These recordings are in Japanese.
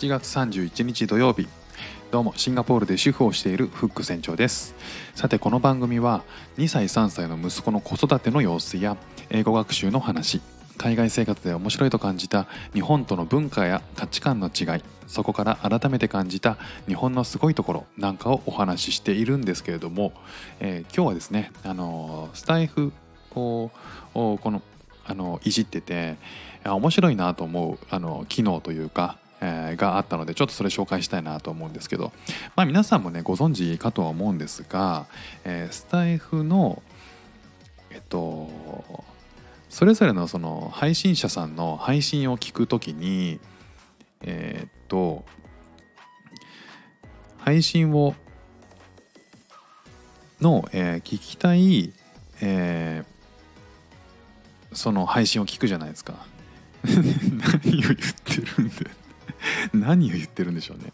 7月31日土曜日。どうもシンガポールで主婦をしているフック船長です。さてこの番組は2歳3歳の息子の子育ての様子や英語学習の話海外生活で面白いと感じた日本との文化や価値観の違いそこから改めて感じた日本のすごいところなんかをお話ししているんですけれども、えー、今日はですねあのスタイフをこのあのいじってて面白いなと思うあの機能というかえー、があったのでちょっとそれ紹介したいなと思うんですけど、まあ、皆さんもねご存知かとは思うんですが、えー、スタイフのえっとそれぞれのその配信者さんの配信を聞くときにえー、っと配信をの、えー、聞きたい、えー、その配信を聞くじゃないですか。何を言ってるんで。何を言ってるんでしょうね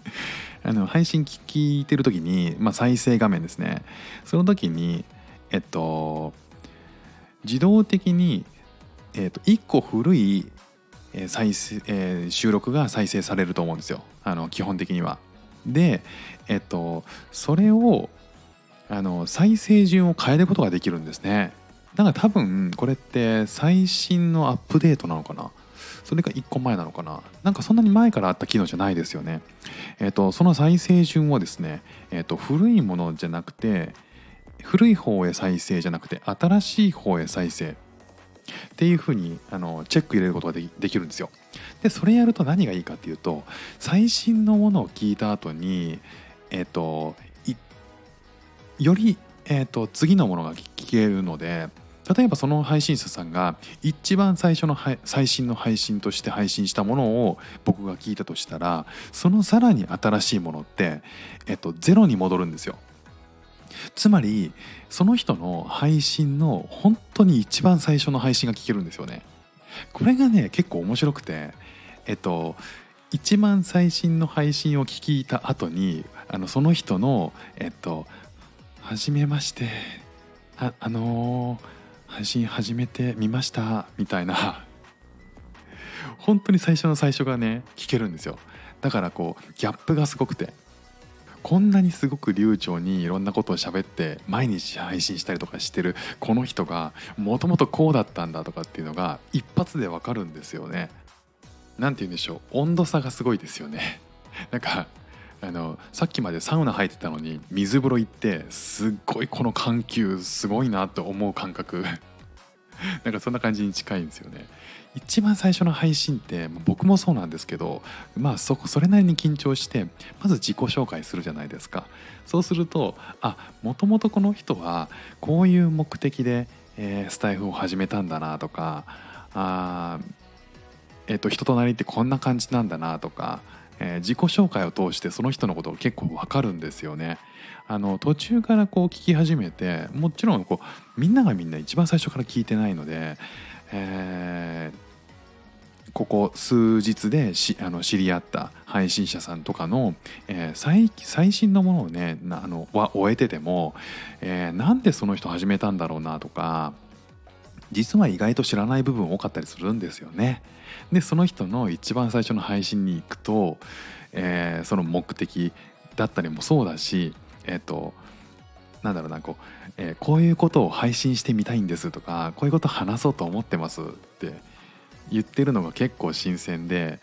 あの配信聞いてる時に、まあ、再生画面ですねその時にえっと自動的に、えっと、1個古い再生、えー、収録が再生されると思うんですよあの基本的には。でえっとそれをあの再生順を変えることができるんですね。だから多分これって最新のアップデートなのかなそれが1個前なのかななんかそんなに前からあった機能じゃないですよね。えっ、ー、とその再生順をですね、えっ、ー、と古いものじゃなくて古い方へ再生じゃなくて新しい方へ再生っていうふうにあのチェック入れることができるんですよ。でそれやると何がいいかっていうと最新のものを聞いた後にえっ、ー、とより、えーと次のものが聞けるので例えばその配信者さんが一番最初の最新の配信として配信したものを僕が聞いたとしたらそのさらに新しいものって、えっと、ゼロに戻るんですよ。つまりその人の配信の本当に一番最初の配信が聞けるんですよね。これがね結構面白くてえっと一番最新の配信を聞いた後にあのその人のえっと「はじめましてああのー配信始めてみましたみたいな 本当に最初の最初がね聞けるんですよだからこうギャップがすごくてこんなにすごく流暢にいろんなことを喋って毎日配信したりとかしてるこの人がもともとこうだったんだとかっていうのが一発でわかるんですよね。何て言うんでしょう温度差がすごいですよね。なんかあのさっきまでサウナ入ってたのに水風呂行ってすっごいこの緩急すごいなって思う感覚。なんかそんな感じに近いんですよね。一番最初の配信って僕もそうなんですけどまあそこそれなりに緊張してまず自己紹介するじゃないですか。そうするとあもともとこの人はこういう目的で、えー、スタイフを始めたんだなとかあえっ、と人となりってこんな感じなんだなとかえー、自己紹介を通してその人のことを結構わかるんですよね。あの途中からこう聞き始めてもちろんこうみんながみんな一番最初から聞いてないので、えー、ここ数日でしあの知り合った配信者さんとかの、えー、最最新のものをねあのは終えてても、えー、なんでその人始めたんだろうなとか実は意外と知らない部分多かったりするんですよね。でその人の一番最初の配信に行くと、えー、その目的だったりもそうだしえ、ー、となんだろうなこう、えー、こういうことを配信してみたいんですとかこういうこと話そうと思ってますって言ってるのが結構新鮮で、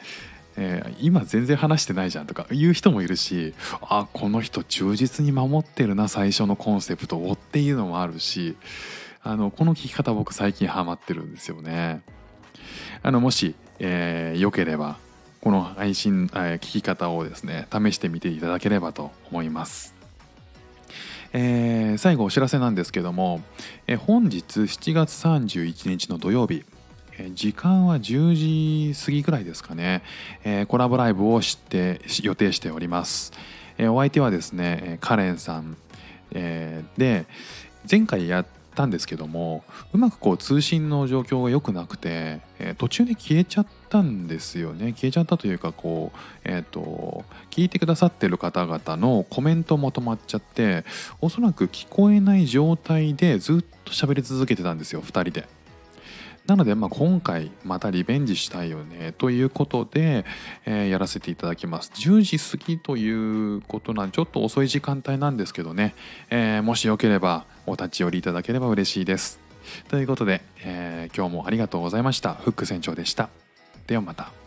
えー、今全然話してないじゃんとか言う人もいるしあこの人忠実に守ってるな最初のコンセプトをっていうのもあるしあのこの聞き方僕最近ハマってるんですよね。あのもし、えー、よければこの配信、えー、聞き方をですね試してみていただければと思います。えー、最後お知らせなんですけども、えー、本日7月31日の土曜日、えー、時間は10時過ぎぐらいですかね、え、コラボライブをして予定しております、え、お相手はですねカレンさん、え、で前回やったんですけどもうまくこう通信の状況が良くなくて、えー、途中で消えちゃったんですよね消えちゃったというかこうえっ、ー、と聞いてくださってる方々のコメントも止まっちゃっておそらく聞こえない状態でずっと喋り続けてたんですよ2人で。なので、まあ、今回またリベンジしたいよねということで、えーやらせていただきます。10時過ぎということなんでちょっと遅い時間帯なんですけどね、えーもしよければお立ち寄りいただければ嬉しいです。ということで、えー今日もありがとうございました。フック船長でした。ではまた。